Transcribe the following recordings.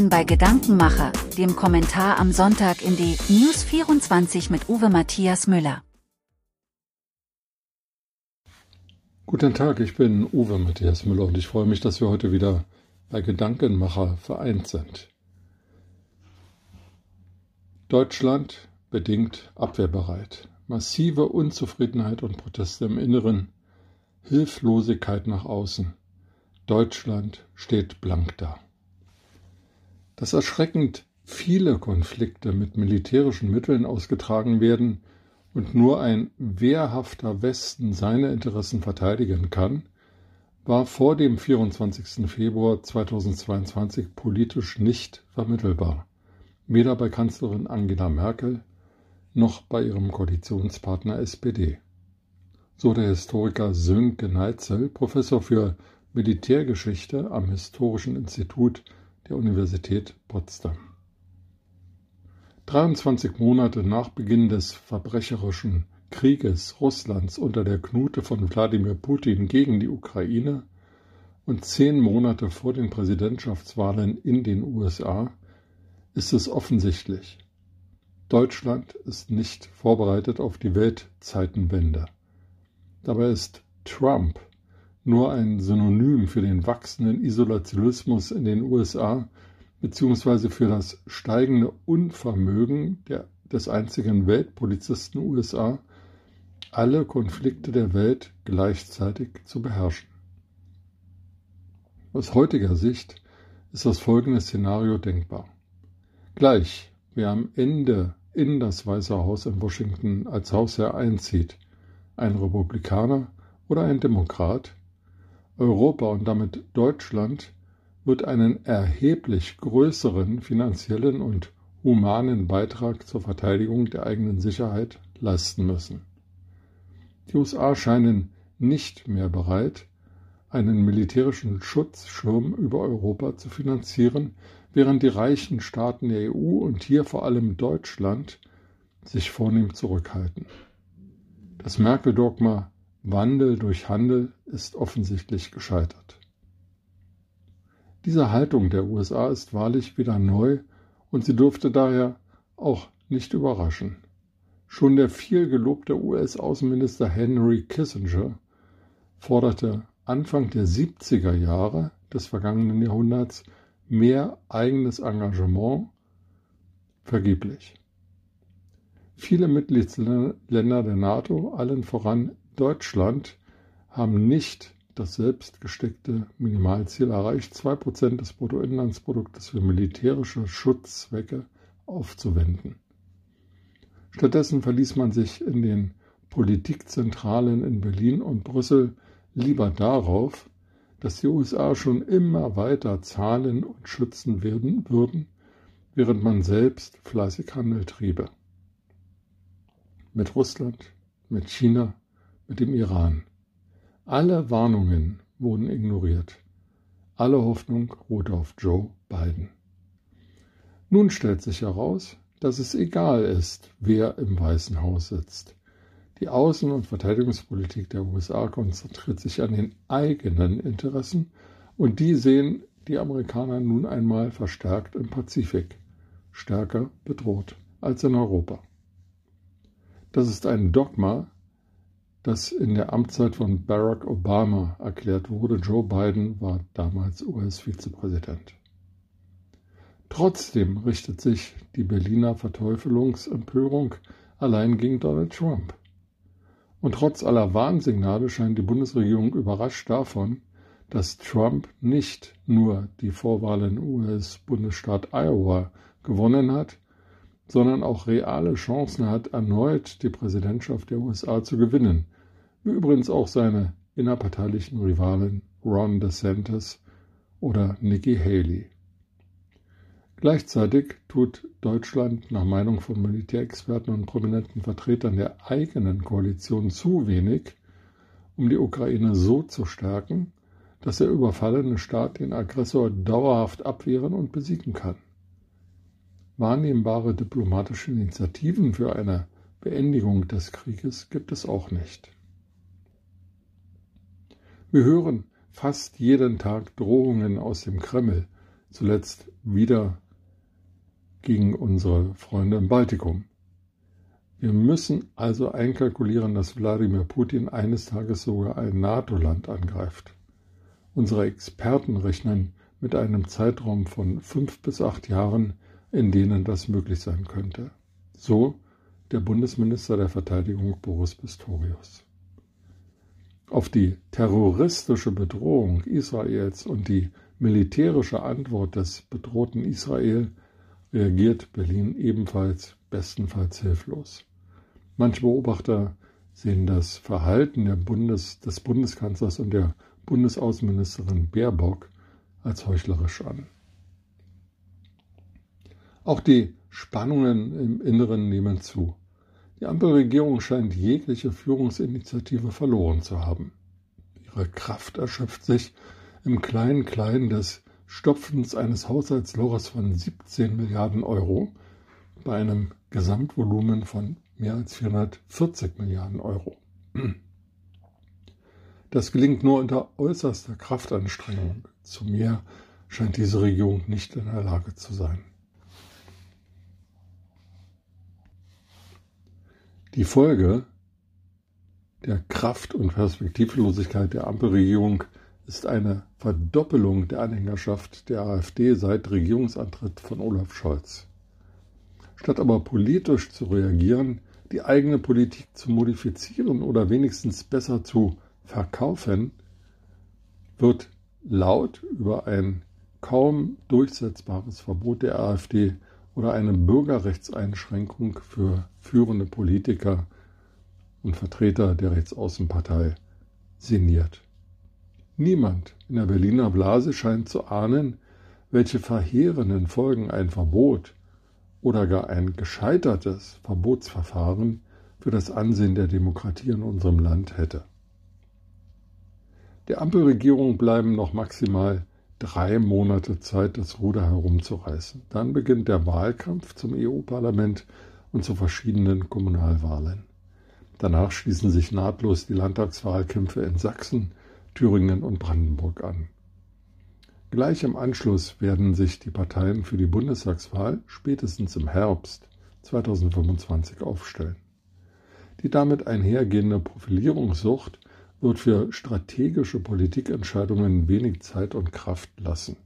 willkommen bei Gedankenmacher, dem Kommentar am Sonntag in die News 24 mit Uwe Matthias Müller. Guten Tag, ich bin Uwe Matthias Müller und ich freue mich, dass wir heute wieder bei Gedankenmacher vereint sind. Deutschland bedingt abwehrbereit. Massive Unzufriedenheit und Proteste im Inneren, Hilflosigkeit nach außen. Deutschland steht blank da. Dass erschreckend viele Konflikte mit militärischen Mitteln ausgetragen werden und nur ein wehrhafter Westen seine Interessen verteidigen kann, war vor dem 24. Februar 2022 politisch nicht vermittelbar, weder bei Kanzlerin Angela Merkel noch bei ihrem Koalitionspartner SPD. So der Historiker Sönke Neitzel, Professor für Militärgeschichte am Historischen Institut der Universität Potsdam. 23 Monate nach Beginn des verbrecherischen Krieges Russlands unter der Knute von Wladimir Putin gegen die Ukraine und zehn Monate vor den Präsidentschaftswahlen in den USA ist es offensichtlich. Deutschland ist nicht vorbereitet auf die Weltzeitenwende. Dabei ist Trump nur ein Synonym für den wachsenden Isolationismus in den USA beziehungsweise für das steigende Unvermögen der, des einzigen Weltpolizisten USA, alle Konflikte der Welt gleichzeitig zu beherrschen. Aus heutiger Sicht ist das folgende Szenario denkbar. Gleich, wer am Ende in das Weiße Haus in Washington als Hausherr einzieht, ein Republikaner oder ein Demokrat, Europa und damit Deutschland wird einen erheblich größeren finanziellen und humanen Beitrag zur Verteidigung der eigenen Sicherheit leisten müssen. Die USA scheinen nicht mehr bereit, einen militärischen Schutzschirm über Europa zu finanzieren, während die reichen Staaten der EU und hier vor allem Deutschland sich vornehm zurückhalten. Das Merkel-Dogma Wandel durch Handel ist offensichtlich gescheitert. Diese Haltung der USA ist wahrlich wieder neu und sie dürfte daher auch nicht überraschen. Schon der viel gelobte US-Außenminister Henry Kissinger forderte Anfang der 70er Jahre des vergangenen Jahrhunderts mehr eigenes Engagement vergeblich. Viele Mitgliedsländer der NATO, allen voran Deutschland haben nicht das selbst gesteckte Minimalziel erreicht, 2% des Bruttoinlandsproduktes für militärische Schutzzwecke aufzuwenden. Stattdessen verließ man sich in den Politikzentralen in Berlin und Brüssel lieber darauf, dass die USA schon immer weiter zahlen und schützen werden würden, während man selbst fleißig Handel triebe. Mit Russland, mit China, mit dem Iran. Alle Warnungen wurden ignoriert. Alle Hoffnung ruhte auf Joe Biden. Nun stellt sich heraus, dass es egal ist, wer im Weißen Haus sitzt. Die Außen- und Verteidigungspolitik der USA konzentriert sich an den eigenen Interessen und die sehen die Amerikaner nun einmal verstärkt im Pazifik, stärker bedroht als in Europa. Das ist ein Dogma, das in der Amtszeit von Barack Obama erklärt wurde. Joe Biden war damals US-Vizepräsident. Trotzdem richtet sich die Berliner Verteufelungsempörung allein gegen Donald Trump. Und trotz aller Warnsignale scheint die Bundesregierung überrascht davon, dass Trump nicht nur die Vorwahl in US-Bundesstaat Iowa gewonnen hat, sondern auch reale Chancen hat, erneut die Präsidentschaft der USA zu gewinnen, wie übrigens auch seine innerparteilichen Rivalen Ron DeSantis oder Nikki Haley. Gleichzeitig tut Deutschland nach Meinung von Militärexperten und prominenten Vertretern der eigenen Koalition zu wenig, um die Ukraine so zu stärken, dass der überfallene Staat den Aggressor dauerhaft abwehren und besiegen kann. Wahrnehmbare diplomatische Initiativen für eine Beendigung des Krieges gibt es auch nicht. Wir hören fast jeden Tag Drohungen aus dem Kreml, zuletzt wieder gegen unsere Freunde im Baltikum. Wir müssen also einkalkulieren, dass Wladimir Putin eines Tages sogar ein NATO-Land angreift. Unsere Experten rechnen mit einem Zeitraum von fünf bis acht Jahren, in denen das möglich sein könnte. So der Bundesminister der Verteidigung Boris Pistorius. Auf die terroristische Bedrohung Israels und die militärische Antwort des bedrohten Israel reagiert Berlin ebenfalls bestenfalls hilflos. Manche Beobachter sehen das Verhalten Bundes, des Bundeskanzlers und der Bundesaußenministerin Baerbock als heuchlerisch an. Auch die Spannungen im Inneren nehmen zu. Die Ampelregierung scheint jegliche Führungsinitiative verloren zu haben. Ihre Kraft erschöpft sich im kleinen Kleinen des Stopfens eines Haushaltsloches von 17 Milliarden Euro bei einem Gesamtvolumen von mehr als 440 Milliarden Euro. Das gelingt nur unter äußerster Kraftanstrengung. Zu mehr scheint diese Regierung nicht in der Lage zu sein. Die Folge der Kraft- und Perspektivlosigkeit der Ampelregierung ist eine Verdoppelung der Anhängerschaft der AfD seit Regierungsantritt von Olaf Scholz. Statt aber politisch zu reagieren, die eigene Politik zu modifizieren oder wenigstens besser zu verkaufen, wird laut über ein kaum durchsetzbares Verbot der AfD oder eine Bürgerrechtseinschränkung für führende Politiker und Vertreter der Rechtsaußenpartei sinniert. Niemand in der Berliner Blase scheint zu ahnen, welche verheerenden Folgen ein Verbot oder gar ein gescheitertes Verbotsverfahren für das Ansehen der Demokratie in unserem Land hätte. Der Ampelregierung bleiben noch maximal drei Monate Zeit, das Ruder herumzureißen. Dann beginnt der Wahlkampf zum EU-Parlament und zu verschiedenen Kommunalwahlen. Danach schließen sich nahtlos die Landtagswahlkämpfe in Sachsen, Thüringen und Brandenburg an. Gleich im Anschluss werden sich die Parteien für die Bundestagswahl spätestens im Herbst 2025 aufstellen. Die damit einhergehende Profilierungssucht wird für strategische Politikentscheidungen wenig Zeit und Kraft lassen.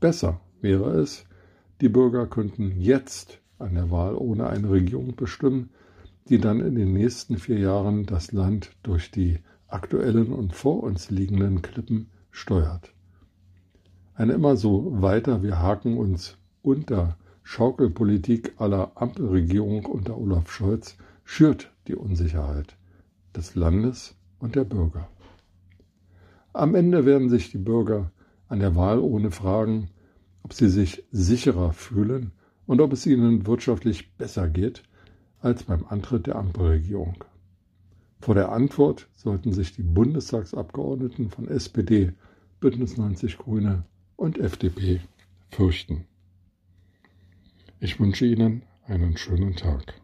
Besser wäre es, die Bürger könnten jetzt an der Wahl ohne eine Regierung bestimmen, die dann in den nächsten vier Jahren das Land durch die aktuellen und vor uns liegenden Klippen steuert. Eine immer so weiter wir haken uns unter Schaukelpolitik aller Ampelregierung unter Olaf Scholz schürt die Unsicherheit des Landes und der Bürger. Am Ende werden sich die Bürger an der Wahl ohne fragen, ob sie sich sicherer fühlen und ob es ihnen wirtschaftlich besser geht als beim Antritt der Ampelregierung. Vor der Antwort sollten sich die Bundestagsabgeordneten von SPD, Bündnis 90 Grüne und FDP fürchten. Ich wünsche Ihnen einen schönen Tag.